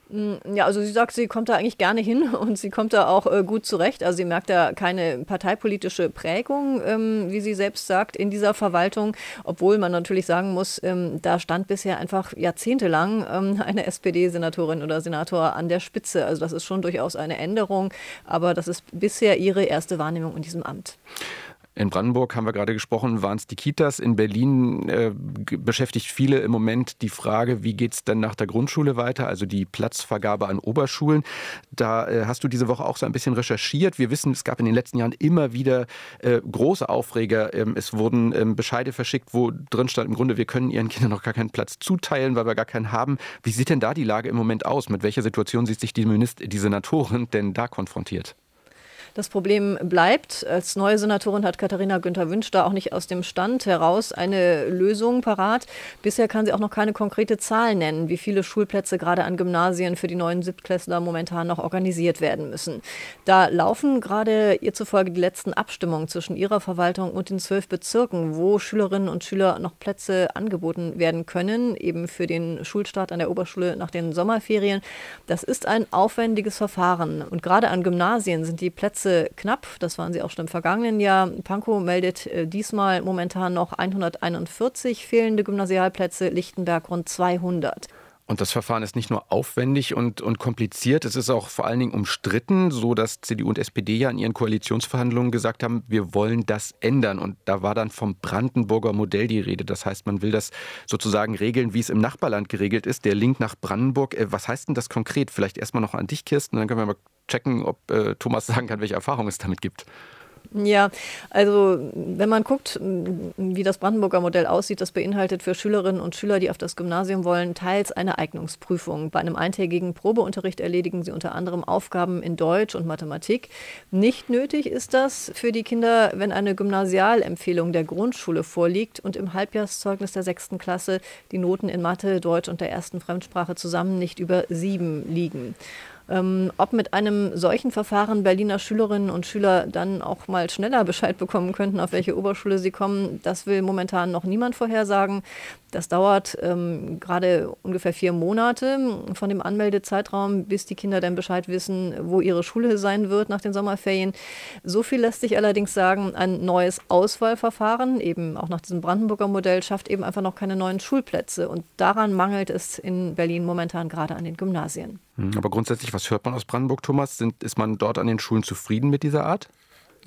Mm, ja, also sie sagt, sie kommt da eigentlich gerne hin und sie kommt da auch äh, gut zurecht. Also sie merkt da keine parteipolitische Prägung, ähm, wie sie selbst sagt, in dieser Verwaltung, obwohl man natürlich sagen muss, ähm, da stand bisher einfach jahrzehntelang ähm, eine SPD-Senatorin oder Senator an der Spitze. Also das ist schon durchaus eine Änderung, aber das ist bisher ihre erste Wahrnehmung in diesem Amt. In Brandenburg haben wir gerade gesprochen, waren es die Kitas. In Berlin äh, beschäftigt viele im Moment die Frage, wie geht es denn nach der Grundschule weiter, also die Platzvergabe an Oberschulen. Da äh, hast du diese Woche auch so ein bisschen recherchiert. Wir wissen, es gab in den letzten Jahren immer wieder äh, große Aufreger. Ähm, es wurden ähm, Bescheide verschickt, wo drin stand, im Grunde, wir können ihren Kindern noch gar keinen Platz zuteilen, weil wir gar keinen haben. Wie sieht denn da die Lage im Moment aus? Mit welcher Situation sieht sich die, Minister, die Senatorin denn da konfrontiert? Das Problem bleibt. Als neue Senatorin hat Katharina Günther Wünsch da auch nicht aus dem Stand heraus eine Lösung parat. Bisher kann sie auch noch keine konkrete Zahl nennen, wie viele Schulplätze gerade an Gymnasien für die neuen Siebtklässler momentan noch organisiert werden müssen. Da laufen gerade ihr zufolge die letzten Abstimmungen zwischen ihrer Verwaltung und den zwölf Bezirken, wo Schülerinnen und Schüler noch Plätze angeboten werden können, eben für den Schulstart an der Oberschule nach den Sommerferien. Das ist ein aufwendiges Verfahren. Und gerade an Gymnasien sind die Plätze Plätze knapp. Das waren sie auch schon im vergangenen Jahr. Pankow meldet äh, diesmal momentan noch 141 fehlende Gymnasialplätze, Lichtenberg rund 200. Und das Verfahren ist nicht nur aufwendig und, und kompliziert, es ist auch vor allen Dingen umstritten, so dass CDU und SPD ja in ihren Koalitionsverhandlungen gesagt haben, wir wollen das ändern. Und da war dann vom Brandenburger Modell die Rede. Das heißt, man will das sozusagen regeln, wie es im Nachbarland geregelt ist. Der Link nach Brandenburg. Äh, was heißt denn das konkret? Vielleicht erstmal noch an dich, Kirsten, dann können wir mal checken, ob äh, Thomas sagen kann, welche Erfahrung es damit gibt. Ja, also wenn man guckt, wie das Brandenburger Modell aussieht, das beinhaltet für Schülerinnen und Schüler, die auf das Gymnasium wollen, teils eine Eignungsprüfung. Bei einem eintägigen Probeunterricht erledigen sie unter anderem Aufgaben in Deutsch und Mathematik. Nicht nötig ist das für die Kinder, wenn eine Gymnasialempfehlung der Grundschule vorliegt und im Halbjahrszeugnis der sechsten Klasse die Noten in Mathe, Deutsch und der ersten Fremdsprache zusammen nicht über sieben liegen. Ähm, ob mit einem solchen Verfahren Berliner Schülerinnen und Schüler dann auch mal schneller Bescheid bekommen könnten, auf welche Oberschule sie kommen, das will momentan noch niemand vorhersagen. Das dauert ähm, gerade ungefähr vier Monate von dem Anmeldezeitraum, bis die Kinder dann Bescheid wissen, wo ihre Schule sein wird nach den Sommerferien. So viel lässt sich allerdings sagen, ein neues Auswahlverfahren, eben auch nach diesem Brandenburger Modell, schafft eben einfach noch keine neuen Schulplätze. Und daran mangelt es in Berlin momentan gerade an den Gymnasien. Hm, aber grundsätzlich, was hört man aus Brandenburg, Thomas? Sind, ist man dort an den Schulen zufrieden mit dieser Art?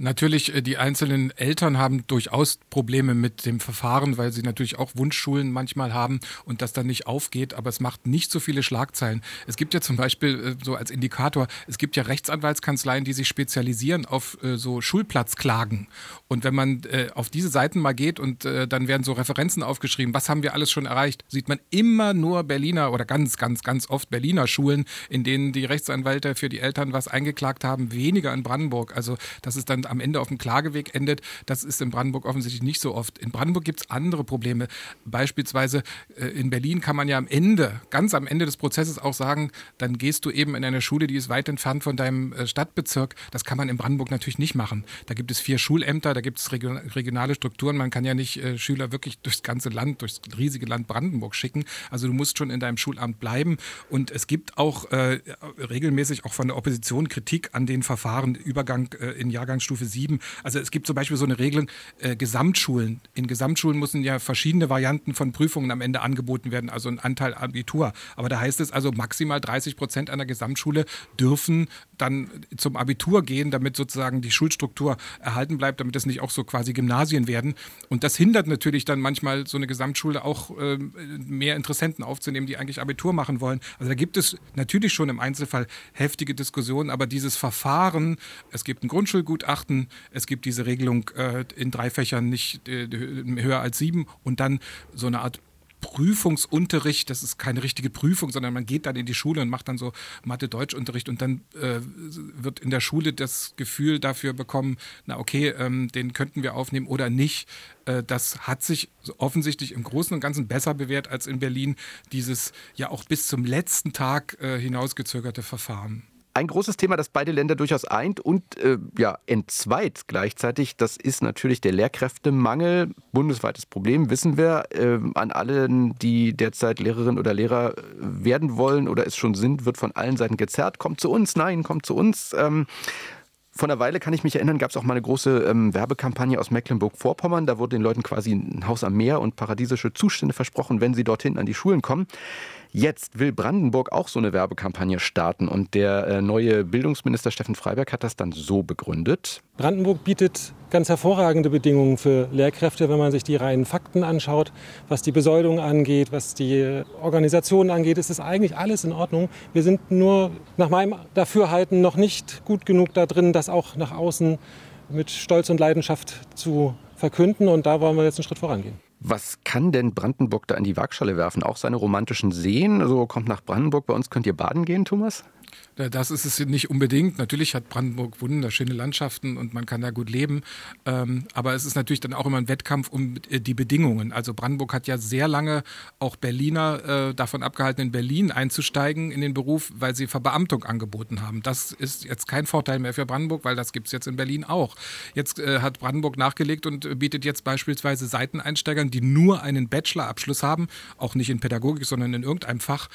Natürlich, äh, die einzelnen Eltern haben durchaus Probleme mit dem Verfahren, weil sie natürlich auch Wunschschulen manchmal haben und das dann nicht aufgeht, aber es macht nicht so viele Schlagzeilen. Es gibt ja zum Beispiel äh, so als Indikator, es gibt ja Rechtsanwaltskanzleien, die sich spezialisieren auf äh, so Schulplatzklagen. Und wenn man auf diese Seiten mal geht und dann werden so Referenzen aufgeschrieben, was haben wir alles schon erreicht, sieht man immer nur Berliner oder ganz, ganz, ganz oft Berliner Schulen, in denen die Rechtsanwälte für die Eltern was eingeklagt haben, weniger in Brandenburg. Also das ist dann am Ende auf dem Klageweg endet. Das ist in Brandenburg offensichtlich nicht so oft. In Brandenburg gibt es andere Probleme. Beispielsweise äh, in Berlin kann man ja am Ende, ganz am Ende des Prozesses auch sagen, dann gehst du eben in eine Schule, die ist weit entfernt von deinem äh, Stadtbezirk. Das kann man in Brandenburg natürlich nicht machen. Da gibt es vier Schulämter, da gibt es regionale Strukturen. Man kann ja nicht äh, Schüler wirklich durchs ganze Land, durchs riesige Land Brandenburg schicken. Also du musst schon in deinem Schulamt bleiben. Und es gibt auch äh, regelmäßig auch von der Opposition Kritik an den Verfahren Übergang äh, in Jahrgangsstufe Stufe 7. Also es gibt zum Beispiel so eine Regelung, äh, Gesamtschulen. In Gesamtschulen müssen ja verschiedene Varianten von Prüfungen am Ende angeboten werden, also ein Anteil Abitur. Aber da heißt es also, maximal 30 Prozent einer Gesamtschule dürfen dann zum Abitur gehen, damit sozusagen die Schulstruktur erhalten bleibt, damit es nicht auch so quasi Gymnasien werden. Und das hindert natürlich dann manchmal so eine Gesamtschule auch äh, mehr Interessenten aufzunehmen, die eigentlich Abitur machen wollen. Also da gibt es natürlich schon im Einzelfall heftige Diskussionen, aber dieses Verfahren, es gibt ein Grundschulgutachten, achten. Es gibt diese Regelung äh, in drei Fächern nicht äh, höher als sieben und dann so eine Art Prüfungsunterricht, das ist keine richtige Prüfung, sondern man geht dann in die Schule und macht dann so Mathe-Deutsch-Unterricht und dann äh, wird in der Schule das Gefühl dafür bekommen, na okay, ähm, den könnten wir aufnehmen oder nicht. Äh, das hat sich offensichtlich im Großen und Ganzen besser bewährt als in Berlin, dieses ja auch bis zum letzten Tag äh, hinausgezögerte Verfahren. Ein großes Thema, das beide Länder durchaus eint und äh, ja, entzweit gleichzeitig, das ist natürlich der Lehrkräftemangel. Bundesweites Problem, wissen wir. Äh, an allen, die derzeit Lehrerin oder Lehrer werden wollen oder es schon sind, wird von allen Seiten gezerrt. Kommt zu uns, nein, kommt zu uns. Ähm, vor einer Weile kann ich mich erinnern, gab es auch mal eine große ähm, Werbekampagne aus Mecklenburg-Vorpommern. Da wurde den Leuten quasi ein Haus am Meer und paradiesische Zustände versprochen, wenn sie dorthin an die Schulen kommen. Jetzt will Brandenburg auch so eine Werbekampagne starten und der äh, neue Bildungsminister Steffen Freiberg hat das dann so begründet. Brandenburg bietet ganz hervorragende Bedingungen für Lehrkräfte, wenn man sich die reinen Fakten anschaut, was die Besoldung angeht, was die Organisation angeht, ist es eigentlich alles in Ordnung. Wir sind nur nach meinem Dafürhalten noch nicht gut genug da drin, das auch nach außen mit Stolz und Leidenschaft zu verkünden und da wollen wir jetzt einen Schritt vorangehen. Was kann denn Brandenburg da in die Waagschale werfen? Auch seine romantischen Seen? Also kommt nach Brandenburg, bei uns könnt ihr baden gehen, Thomas? Das ist es nicht unbedingt. Natürlich hat Brandenburg wunderschöne Landschaften und man kann da gut leben. Ähm, aber es ist natürlich dann auch immer ein Wettkampf um äh, die Bedingungen. Also Brandenburg hat ja sehr lange auch Berliner äh, davon abgehalten, in Berlin einzusteigen in den Beruf, weil sie Verbeamtung angeboten haben. Das ist jetzt kein Vorteil mehr für Brandenburg, weil das gibt es jetzt in Berlin auch. Jetzt äh, hat Brandenburg nachgelegt und bietet jetzt beispielsweise Seiteneinsteigern, die nur einen Bachelorabschluss haben, auch nicht in Pädagogik, sondern in irgendeinem Fach,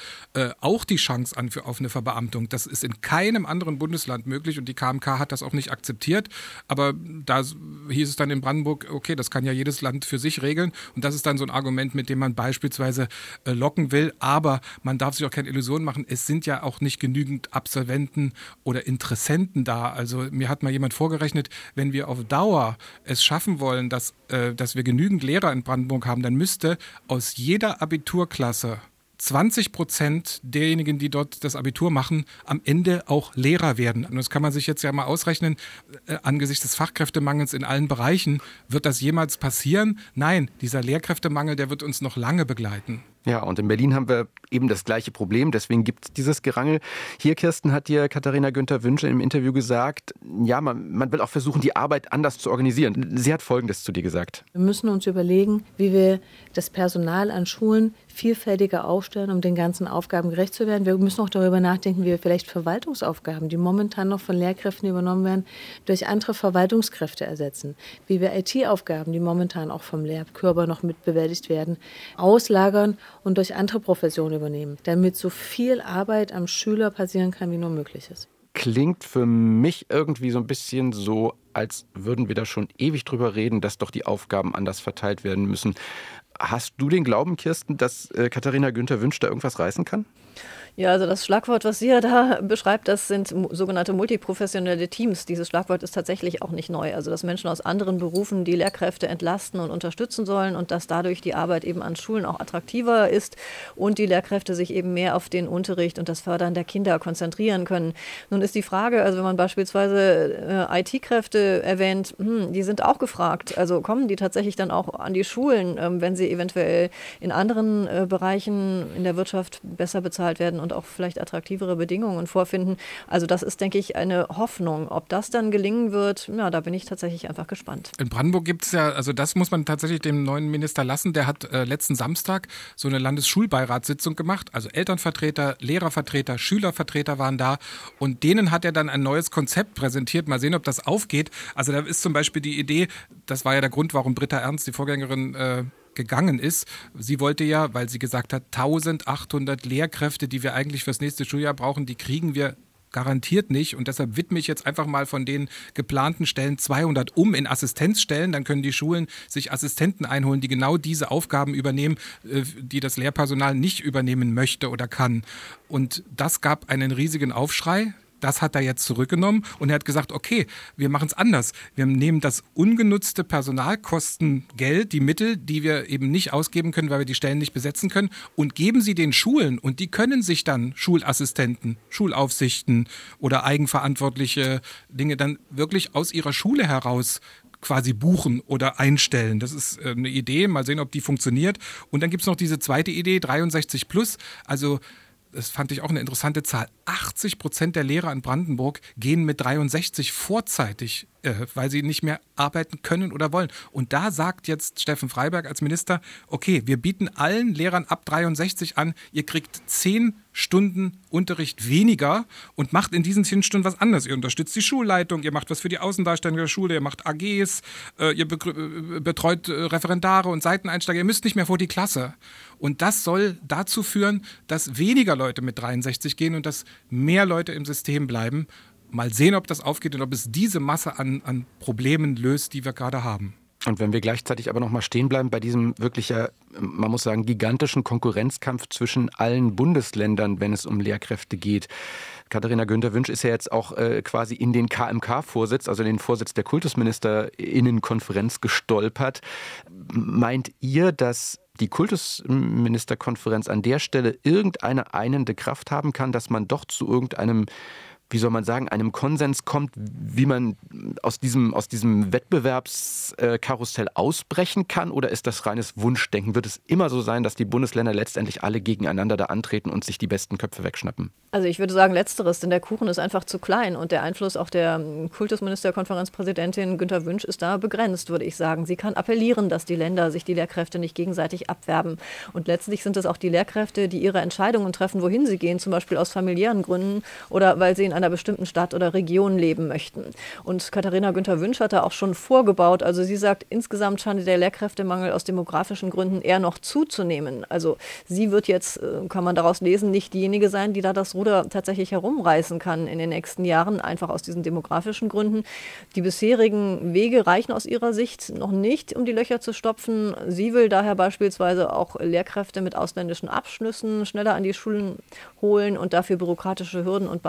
auch die Chance an für auf eine Verbeamtung. Und das ist in keinem anderen Bundesland möglich und die KMK hat das auch nicht akzeptiert. Aber da hieß es dann in Brandenburg, okay, das kann ja jedes Land für sich regeln. Und das ist dann so ein Argument, mit dem man beispielsweise äh, locken will. Aber man darf sich auch keine Illusionen machen. Es sind ja auch nicht genügend Absolventen oder Interessenten da. Also mir hat mal jemand vorgerechnet, wenn wir auf Dauer es schaffen wollen, dass, äh, dass wir genügend Lehrer in Brandenburg haben, dann müsste aus jeder Abiturklasse 20 Prozent derjenigen, die dort das Abitur machen, am Ende auch Lehrer werden. Und das kann man sich jetzt ja mal ausrechnen. Äh, angesichts des Fachkräftemangels in allen Bereichen, wird das jemals passieren? Nein, dieser Lehrkräftemangel, der wird uns noch lange begleiten. Ja, und in Berlin haben wir eben das gleiche Problem, deswegen gibt es dieses Gerangel. Hier, Kirsten, hat dir Katharina Günther Wünsche im Interview gesagt, ja, man, man will auch versuchen, die Arbeit anders zu organisieren. Sie hat Folgendes zu dir gesagt. Wir müssen uns überlegen, wie wir das Personal an Schulen vielfältiger aufstellen, um den ganzen Aufgaben gerecht zu werden. Wir müssen auch darüber nachdenken, wie wir vielleicht Verwaltungsaufgaben, die momentan noch von Lehrkräften übernommen werden, durch andere Verwaltungskräfte ersetzen. Wie wir IT-Aufgaben, die momentan auch vom Lehrkörper noch mit bewältigt werden, auslagern und durch andere Professionen übernehmen, damit so viel Arbeit am Schüler passieren kann, wie nur möglich ist. Klingt für mich irgendwie so ein bisschen so, als würden wir da schon ewig drüber reden, dass doch die Aufgaben anders verteilt werden müssen. Hast du den Glauben, Kirsten, dass äh, Katharina Günther wünscht, da irgendwas reißen kann? Ja, also das Schlagwort, was sie ja da beschreibt, das sind sogenannte multiprofessionelle Teams. Dieses Schlagwort ist tatsächlich auch nicht neu. Also dass Menschen aus anderen Berufen die Lehrkräfte entlasten und unterstützen sollen und dass dadurch die Arbeit eben an Schulen auch attraktiver ist und die Lehrkräfte sich eben mehr auf den Unterricht und das Fördern der Kinder konzentrieren können. Nun ist die Frage, also wenn man beispielsweise äh, IT-Kräfte erwähnt, hm, die sind auch gefragt. Also kommen die tatsächlich dann auch an die Schulen, ähm, wenn sie eventuell in anderen äh, Bereichen in der Wirtschaft besser bezahlt werden und auch vielleicht attraktivere Bedingungen vorfinden. Also das ist, denke ich, eine Hoffnung. Ob das dann gelingen wird, ja, da bin ich tatsächlich einfach gespannt. In Brandenburg gibt es ja, also das muss man tatsächlich dem neuen Minister lassen. Der hat äh, letzten Samstag so eine Landesschulbeiratssitzung gemacht. Also Elternvertreter, Lehrervertreter, Schülervertreter waren da und denen hat er dann ein neues Konzept präsentiert. Mal sehen, ob das aufgeht. Also da ist zum Beispiel die Idee, das war ja der Grund, warum Britta Ernst, die Vorgängerin, äh, gegangen ist. Sie wollte ja, weil sie gesagt hat, 1800 Lehrkräfte, die wir eigentlich fürs nächste Schuljahr brauchen, die kriegen wir garantiert nicht. Und deshalb widme ich jetzt einfach mal von den geplanten Stellen 200 um in Assistenzstellen. Dann können die Schulen sich Assistenten einholen, die genau diese Aufgaben übernehmen, äh, die das Lehrpersonal nicht übernehmen möchte oder kann. Und das gab einen riesigen Aufschrei. Das hat er jetzt zurückgenommen und er hat gesagt, okay, wir machen es anders. Wir nehmen das ungenutzte Personalkostengeld, die Mittel, die wir eben nicht ausgeben können, weil wir die Stellen nicht besetzen können, und geben sie den Schulen und die können sich dann Schulassistenten, Schulaufsichten oder eigenverantwortliche Dinge dann wirklich aus ihrer Schule heraus quasi buchen oder einstellen. Das ist äh, eine Idee, mal sehen, ob die funktioniert. Und dann gibt es noch diese zweite Idee, 63 plus, also das fand ich auch eine interessante Zahl, 80 Prozent der Lehrer in Brandenburg gehen mit 63 vorzeitig äh, weil sie nicht mehr arbeiten können oder wollen. Und da sagt jetzt Steffen Freiberg als Minister, okay, wir bieten allen Lehrern ab 63 an, ihr kriegt zehn Stunden Unterricht weniger und macht in diesen zehn Stunden was anderes. Ihr unterstützt die Schulleitung, ihr macht was für die Außendarstellung der Schule, ihr macht AGs, äh, ihr äh, betreut Referendare und Seiteneinsteiger, ihr müsst nicht mehr vor die Klasse. Und das soll dazu führen, dass weniger Leute mit 63 gehen und dass mehr Leute im System bleiben mal sehen, ob das aufgeht und ob es diese Masse an, an Problemen löst, die wir gerade haben. Und wenn wir gleichzeitig aber noch mal stehen bleiben bei diesem wirklich man muss sagen, gigantischen Konkurrenzkampf zwischen allen Bundesländern, wenn es um Lehrkräfte geht. Katharina Günther-Wünsch ist ja jetzt auch äh, quasi in den KMK-Vorsitz, also in den Vorsitz der Kultusministerinnenkonferenz gestolpert. Meint ihr, dass die Kultusministerkonferenz an der Stelle irgendeine einende Kraft haben kann, dass man doch zu irgendeinem wie soll man sagen, einem Konsens kommt, wie man aus diesem, aus diesem Wettbewerbskarussell ausbrechen kann? Oder ist das reines Wunschdenken? Wird es immer so sein, dass die Bundesländer letztendlich alle gegeneinander da antreten und sich die besten Köpfe wegschnappen? Also ich würde sagen letzteres, denn der Kuchen ist einfach zu klein und der Einfluss auch der Kultusministerkonferenzpräsidentin Günter Wünsch ist da begrenzt, würde ich sagen. Sie kann appellieren, dass die Länder sich die Lehrkräfte nicht gegenseitig abwerben. Und letztlich sind es auch die Lehrkräfte, die ihre Entscheidungen treffen, wohin sie gehen, zum Beispiel aus familiären Gründen oder weil sie in einer bestimmten Stadt oder Region leben möchten. Und Katharina Günther Wünsch hat da auch schon vorgebaut. Also sie sagt, insgesamt scheint der Lehrkräftemangel aus demografischen Gründen eher noch zuzunehmen. Also sie wird jetzt, äh, kann man daraus lesen, nicht diejenige sein, die da das Ruder tatsächlich herumreißen kann in den nächsten Jahren, einfach aus diesen demografischen Gründen. Die bisherigen Wege reichen aus ihrer Sicht noch nicht, um die Löcher zu stopfen. Sie will daher beispielsweise auch Lehrkräfte mit ausländischen Abschlüssen schneller an die Schulen holen und dafür bürokratische Hürden und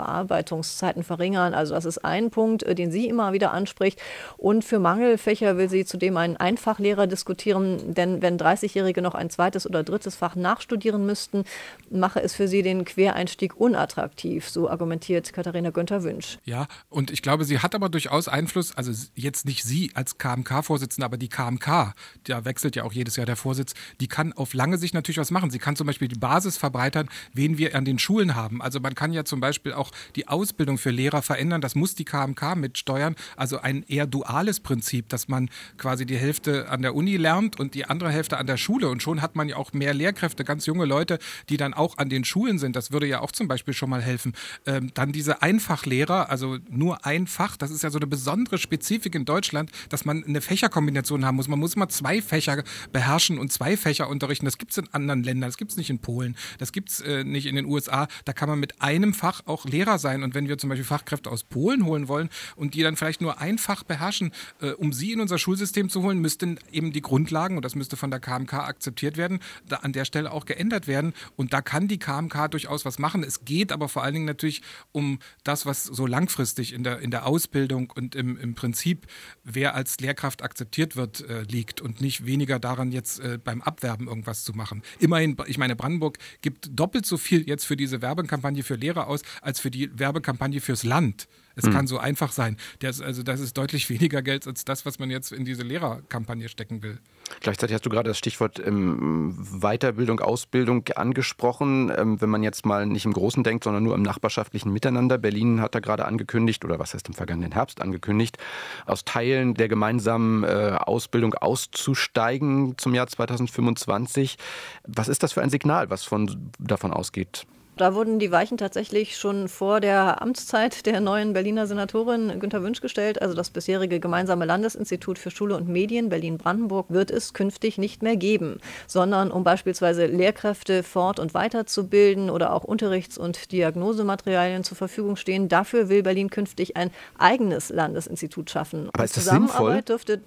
Bearbeitungszeiten verringern. Also das ist ein Punkt, äh, den sie immer wieder anspricht. Und für Mangelfächer will sie zudem einen Einfachlehrer diskutieren, denn wenn 30-Jährige noch ein zweites oder drittes Fach nachstudieren müssten, mache es für sie den Quereinstieg unattraktiv, so argumentiert Katharina Günther-Wünsch. Ja, und ich glaube, sie hat aber durchaus Einfluss, also jetzt nicht sie als KMK-Vorsitzende, aber die KMK, da wechselt ja auch jedes Jahr der Vorsitz, die kann auf lange Sicht natürlich was machen. Sie kann zum Beispiel die Basis verbreitern, wen wir an den Schulen haben. Also man kann ja zum Beispiel auch die Ausbildung für Lehrer verändern. Das muss die KMK mitsteuern. Also ein eher duales Prinzip, dass man quasi die Hälfte an der Uni lernt und die andere Hälfte an der Schule. Und schon hat man ja auch mehr Lehrkräfte, ganz junge Leute, die dann auch an den Schulen sind. Das würde ja auch zum Beispiel schon mal helfen. Ähm, dann diese Einfachlehrer, also nur ein Fach, das ist ja so eine besondere Spezifik in Deutschland, dass man eine Fächerkombination haben muss. Man muss immer zwei Fächer beherrschen und zwei Fächer unterrichten. Das gibt es in anderen Ländern, das gibt es nicht in Polen, das gibt es äh, nicht in den USA. Da kann man mit einem Fach auch Lehrer sein. Und wenn wir zum Beispiel Fachkräfte aus Polen holen wollen und die dann vielleicht nur ein Fach beherrschen, äh, um sie in unser Schulsystem zu holen, müssten eben die Grundlagen, und das müsste von der KMK akzeptiert werden, da an der Stelle auch geändert werden. Und da kann die KMK durchaus was machen. Es geht aber vor allen Dingen natürlich um das, was so langfristig in der, in der Ausbildung und im, im Prinzip, wer als Lehrkraft akzeptiert wird, äh, liegt und nicht weniger daran, jetzt äh, beim Abwerben irgendwas zu machen. Immerhin, ich meine, Brandenburg gibt doppelt so viel jetzt für diese Werbekampagne für Lehrer aus, als für die Werbekampagne fürs Land. Es mhm. kann so einfach sein. Das, also das ist deutlich weniger Geld als das, was man jetzt in diese Lehrerkampagne stecken will. Gleichzeitig hast du gerade das Stichwort ähm, Weiterbildung, Ausbildung angesprochen. Ähm, wenn man jetzt mal nicht im Großen denkt, sondern nur im nachbarschaftlichen Miteinander. Berlin hat da gerade angekündigt, oder was heißt im vergangenen Herbst angekündigt, aus Teilen der gemeinsamen äh, Ausbildung auszusteigen zum Jahr 2025. Was ist das für ein Signal, was von, davon ausgeht? Da wurden die Weichen tatsächlich schon vor der Amtszeit der neuen Berliner Senatorin Günter Wünsch gestellt. Also das bisherige gemeinsame Landesinstitut für Schule und Medien Berlin-Brandenburg wird es künftig nicht mehr geben, sondern um beispielsweise Lehrkräfte fort- und weiterzubilden oder auch Unterrichts- und Diagnosematerialien zur Verfügung stehen. Dafür will Berlin künftig ein eigenes Landesinstitut schaffen. Aber ist das sinnvoll? Dürfte,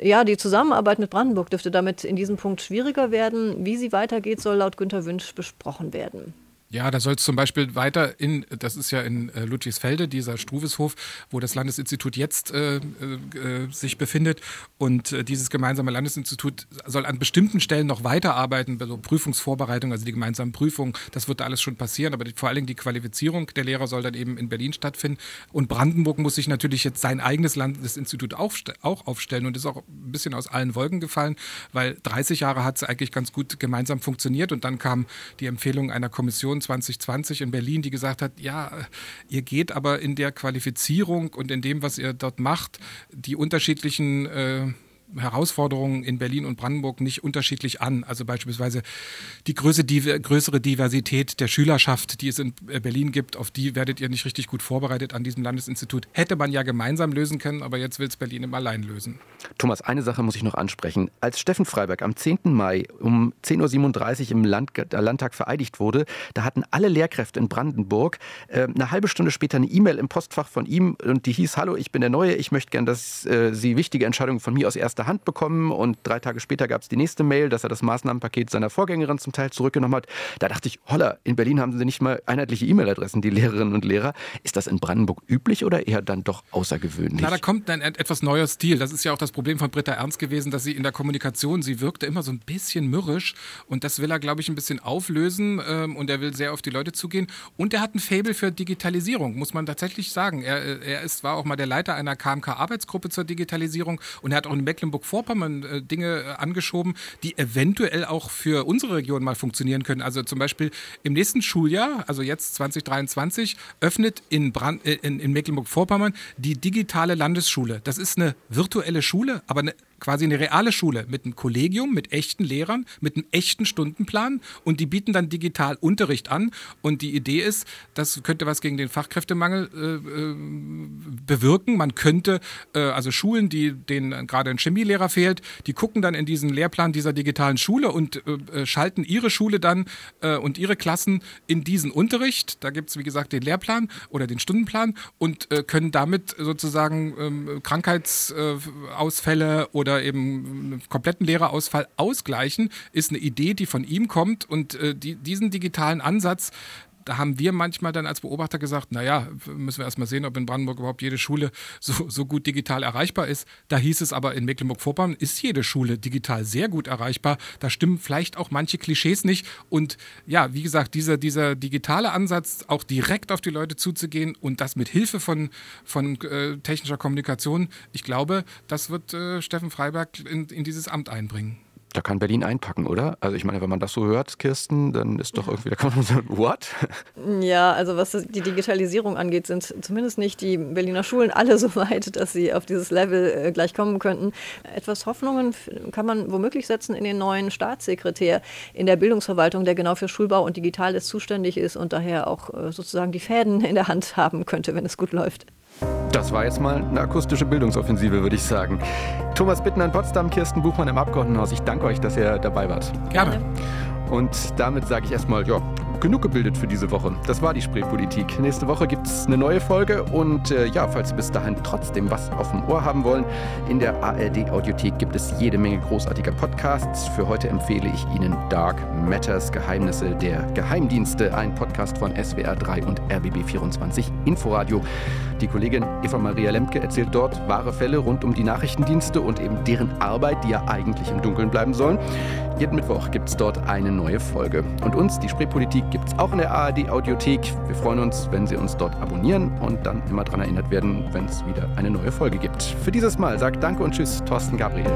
ja, die Zusammenarbeit mit Brandenburg dürfte damit in diesem Punkt schwieriger werden. Wie sie weitergeht, soll laut Günter Wünsch besprochen werden. Ja, da soll es zum Beispiel weiter in, das ist ja in äh, Ludwigsfelde, dieser Struveshof, wo das Landesinstitut jetzt äh, äh, sich befindet. Und äh, dieses gemeinsame Landesinstitut soll an bestimmten Stellen noch weiterarbeiten, also Prüfungsvorbereitung, also die gemeinsamen Prüfungen, das wird da alles schon passieren, aber die, vor allen Dingen die Qualifizierung der Lehrer soll dann eben in Berlin stattfinden. Und Brandenburg muss sich natürlich jetzt sein eigenes Landesinstitut auch aufstellen und ist auch ein bisschen aus allen Wolken gefallen, weil 30 Jahre hat es eigentlich ganz gut gemeinsam funktioniert und dann kam die Empfehlung einer Kommission 2020 in Berlin, die gesagt hat, ja, ihr geht aber in der Qualifizierung und in dem, was ihr dort macht, die unterschiedlichen äh, Herausforderungen in Berlin und Brandenburg nicht unterschiedlich an. Also beispielsweise die größere Diversität der Schülerschaft, die es in Berlin gibt, auf die werdet ihr nicht richtig gut vorbereitet an diesem Landеsinstitut. Hätte man ja gemeinsam lösen können, aber jetzt will es Berlin im Allein lösen. Thomas, eine Sache muss ich noch ansprechen. Als Steffen Freiberg am 10. Mai um 10.37 Uhr im Land, äh, Landtag vereidigt wurde, da hatten alle Lehrkräfte in Brandenburg äh, eine halbe Stunde später eine E-Mail im Postfach von ihm und die hieß, hallo, ich bin der Neue, ich möchte gern, dass äh, Sie wichtige Entscheidungen von mir aus erster Hand bekommen und drei Tage später gab es die nächste Mail, dass er das Maßnahmenpaket seiner Vorgängerin zum Teil zurückgenommen hat. Da dachte ich, holla, in Berlin haben sie nicht mal einheitliche E-Mail-Adressen, die Lehrerinnen und Lehrer. Ist das in Brandenburg üblich oder eher dann doch außergewöhnlich? Na, da kommt ein etwas neuer Stil. Das ist ja auch das Problem von Britta Ernst gewesen, dass sie in der Kommunikation, sie wirkte immer so ein bisschen mürrisch und das will er, glaube ich, ein bisschen auflösen ähm, und er will sehr auf die Leute zugehen und er hat ein Faible für Digitalisierung, muss man tatsächlich sagen. Er, er ist, war auch mal der Leiter einer KMK-Arbeitsgruppe zur Digitalisierung und er hat auch in Mecklenburg-Vorpommern äh, Dinge äh, angeschoben, die eventuell auch für unsere Region mal funktionieren können. Also zum Beispiel im nächsten Schuljahr, also jetzt 2023, öffnet in, äh, in, in Mecklenburg-Vorpommern die digitale Landesschule. Das ist eine virtuelle Schule, aber eine quasi eine reale Schule mit einem Kollegium, mit echten Lehrern, mit einem echten Stundenplan und die bieten dann digital Unterricht an. Und die Idee ist, das könnte was gegen den Fachkräftemangel äh, äh bewirken. Man könnte äh, also Schulen, die denen gerade ein Chemielehrer fehlt, die gucken dann in diesen Lehrplan dieser digitalen Schule und äh, äh schalten ihre Schule dann äh, und ihre Klassen in diesen Unterricht. Da gibt es, wie gesagt, den Lehrplan oder den Stundenplan und können damit sozusagen ähm, Krankheitsausfälle oder eben einen kompletten Lehrerausfall ausgleichen. Ist eine Idee, die von ihm kommt und äh, die, diesen digitalen Ansatz, da haben wir manchmal dann als Beobachter gesagt, naja, müssen wir erstmal sehen, ob in Brandenburg überhaupt jede Schule so, so gut digital erreichbar ist. Da hieß es aber, in Mecklenburg-Vorpommern ist jede Schule digital sehr gut erreichbar. Da stimmen vielleicht auch manche Klischees nicht. Und ja, wie gesagt, dieser, dieser digitale Ansatz, auch direkt auf die Leute zuzugehen und das mit Hilfe von, von äh, technischer Kommunikation, ich glaube, das wird äh, Steffen Freiberg in, in dieses Amt einbringen da kann Berlin einpacken, oder? Also ich meine, wenn man das so hört, Kirsten, dann ist doch irgendwie, da kann man sagen, what? Ja, also was die Digitalisierung angeht, sind zumindest nicht die Berliner Schulen alle so weit, dass sie auf dieses Level äh, gleich kommen könnten. Etwas Hoffnungen kann man womöglich setzen in den neuen Staatssekretär in der Bildungsverwaltung, der genau für Schulbau und Digitales zuständig ist und daher auch äh, sozusagen die Fäden in der Hand haben könnte, wenn es gut läuft. Das war jetzt mal eine akustische Bildungsoffensive, würde ich sagen. Thomas Bittner in Potsdam, Kirsten Buchmann im Abgeordnetenhaus. Ich danke euch, dass ihr dabei wart. Gerne. Und damit sage ich erstmal, ja, genug gebildet für diese Woche. Das war die Spreepolitik. Nächste Woche gibt es eine neue Folge und äh, ja, falls Sie bis dahin trotzdem was auf dem Ohr haben wollen, in der ARD Audiothek gibt es jede Menge großartiger Podcasts. Für heute empfehle ich Ihnen Dark Matters Geheimnisse der Geheimdienste, ein Podcast von SWR 3 und RBB 24 Inforadio. Die Kollegin Eva Maria Lemke erzählt dort wahre Fälle rund um die Nachrichtendienste und eben deren Arbeit, die ja eigentlich im Dunkeln bleiben sollen. Jeden Mittwoch gibt es dort eine neue Folge. Und uns, die Spreepolitik, gibt es auch in der ARD Audiothek. Wir freuen uns, wenn Sie uns dort abonnieren und dann immer daran erinnert werden, wenn es wieder eine neue Folge gibt. Für dieses Mal sagt Danke und Tschüss, Thorsten Gabriel.